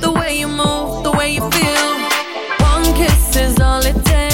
the way you move, the way you feel. One kiss is all it takes.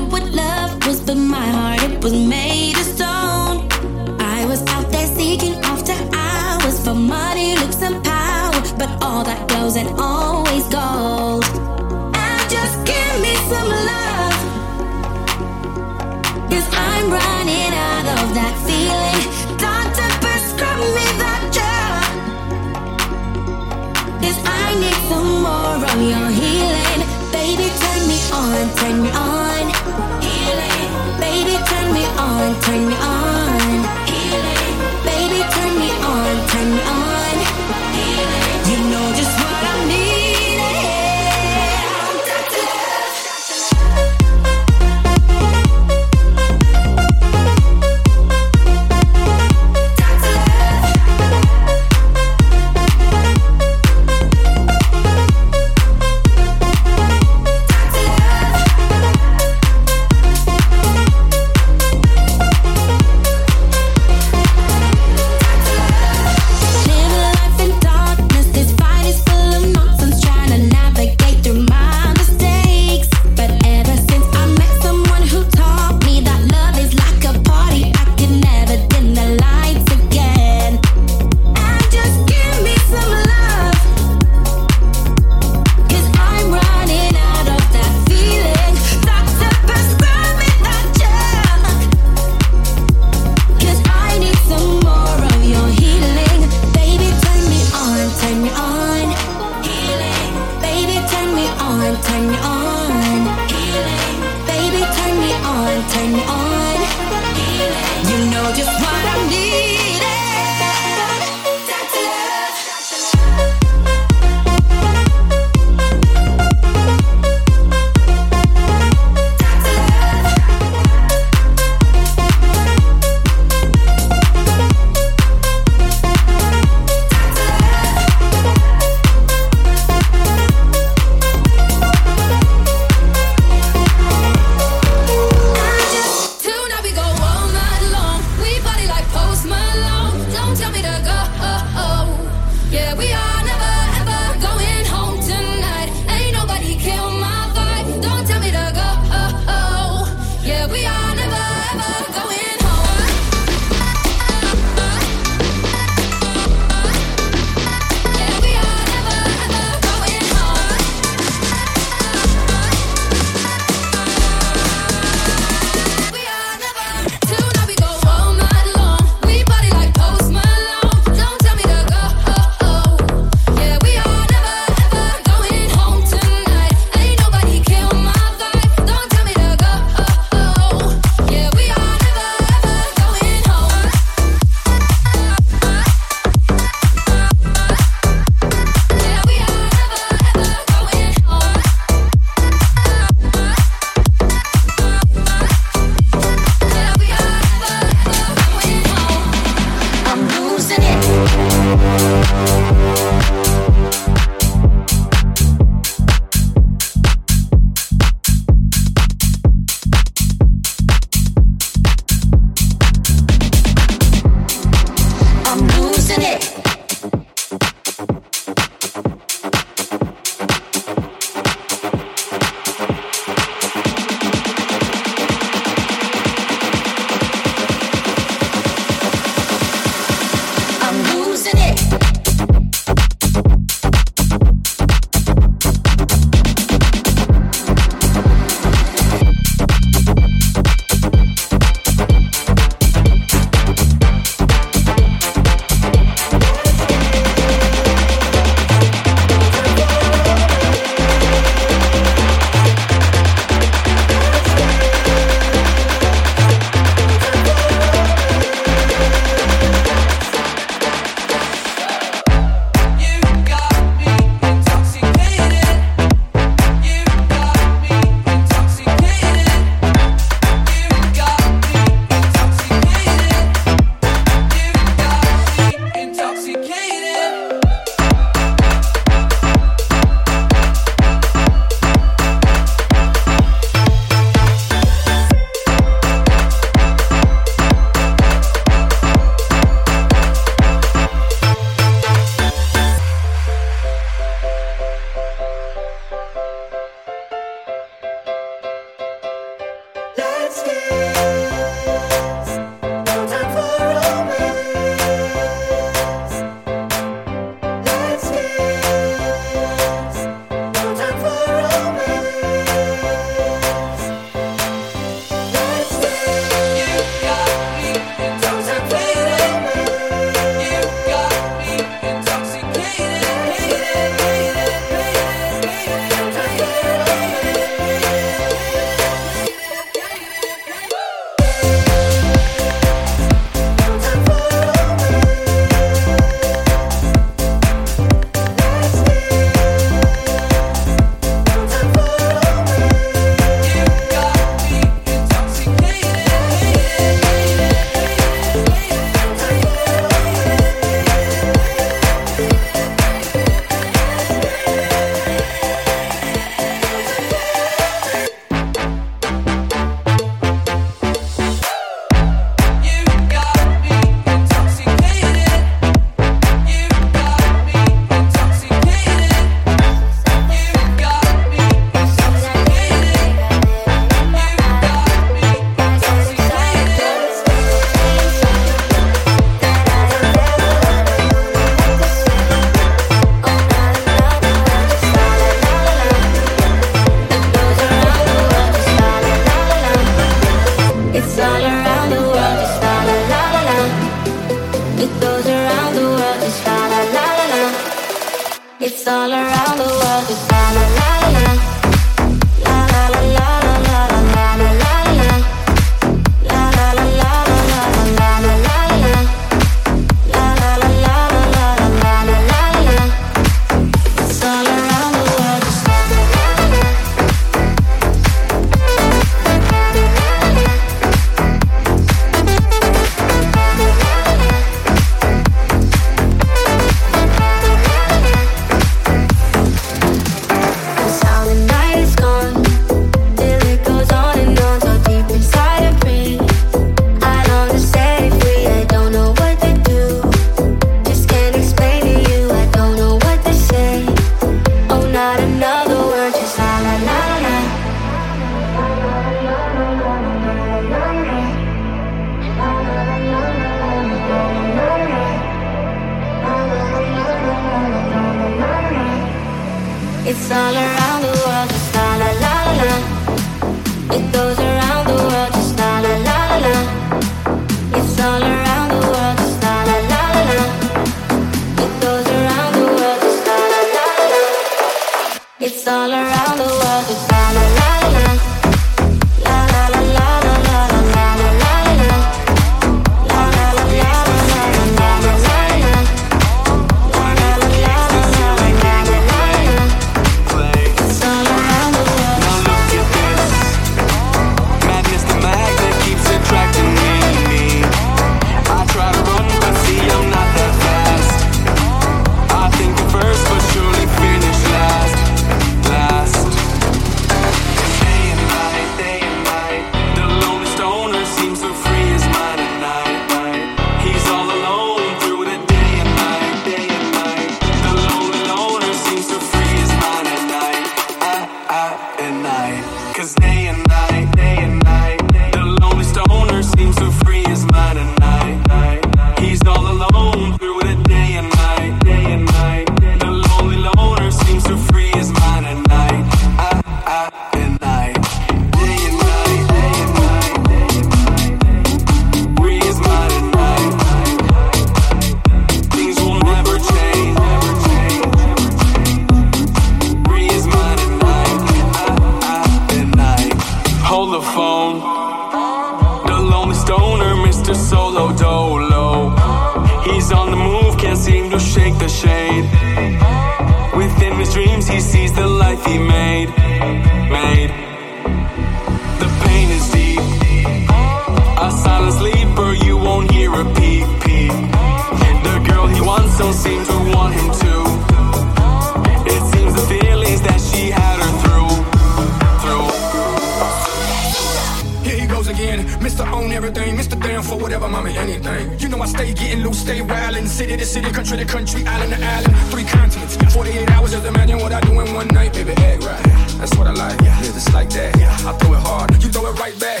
for whatever, mommy, anything. You know I stay getting loose, stay wildin'. City to city, country to country, island to island. Three continents, 48 hours, just imagine what I do in one night. Baby, egg right, that's what I like. Yeah, it's like that. Yeah, I throw it hard, you throw it right back.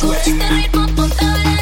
Sube este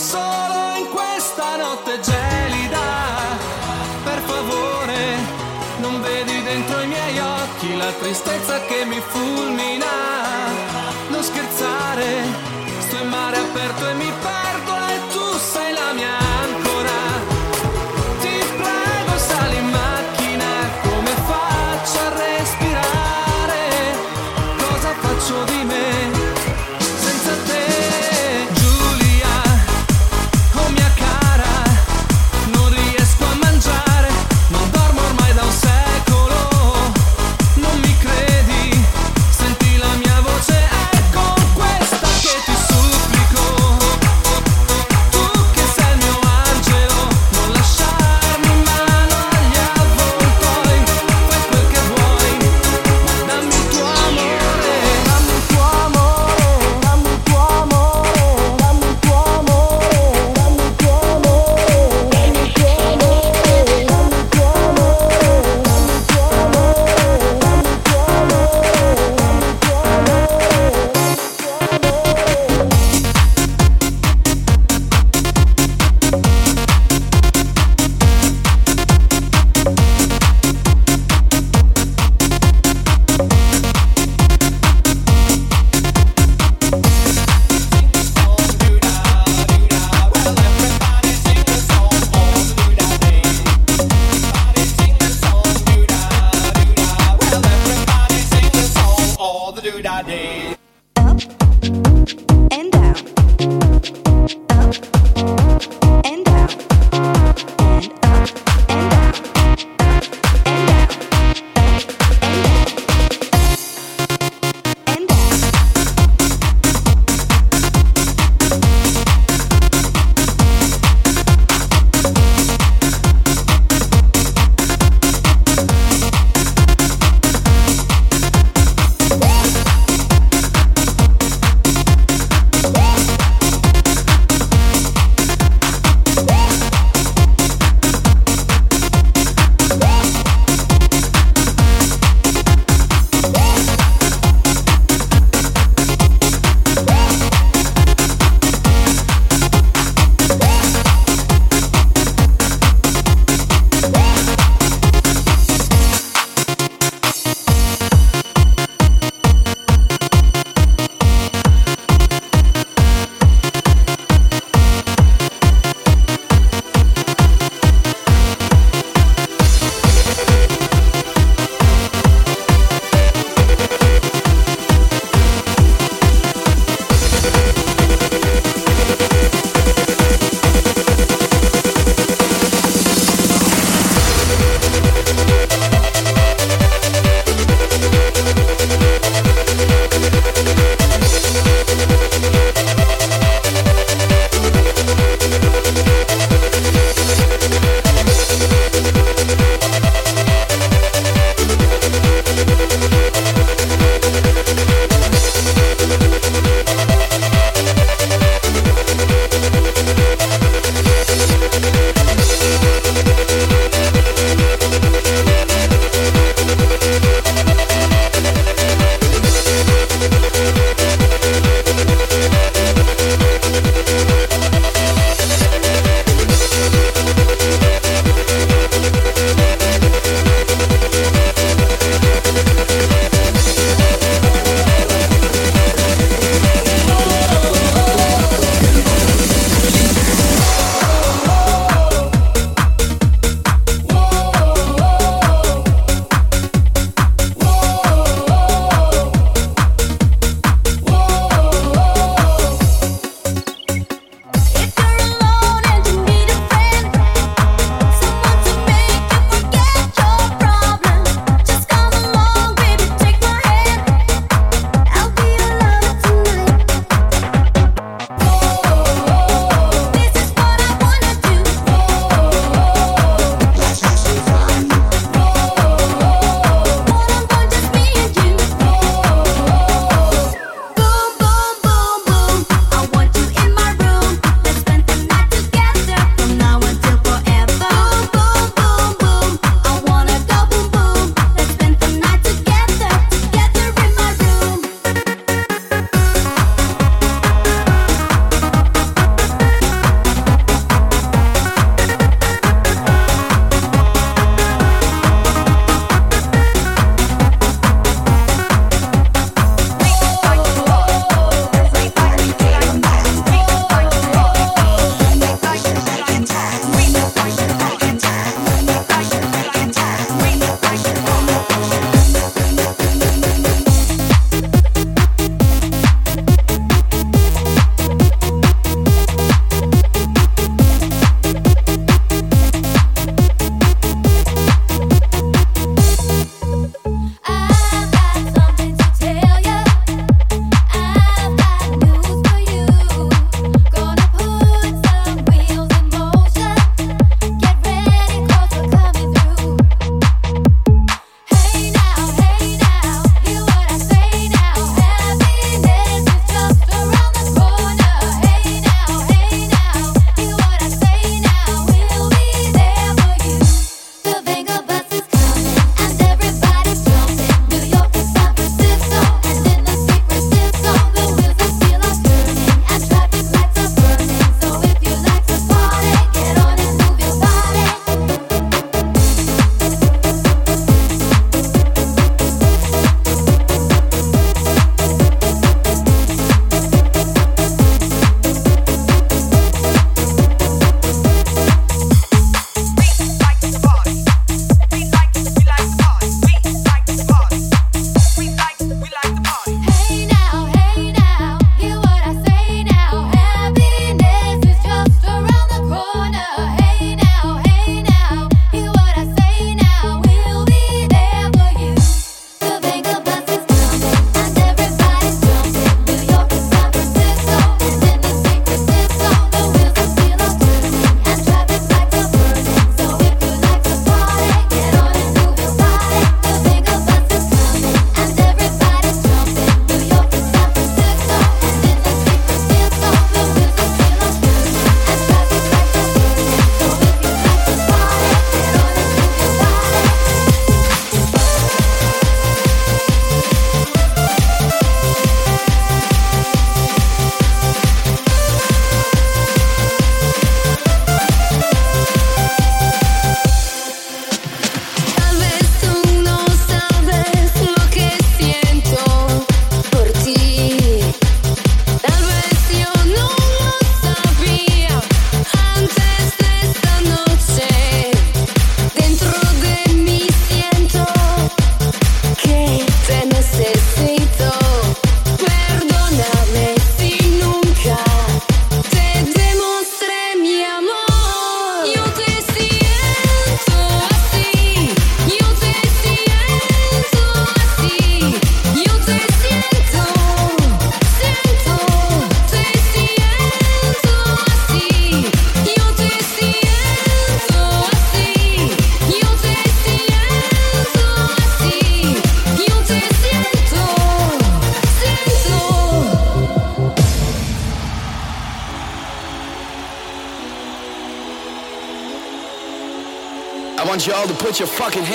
solo in questa notte gelida. Per favore, non vedi dentro i miei occhi la tristezza che mi fulmina.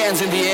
Hands in the air.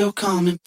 You're coming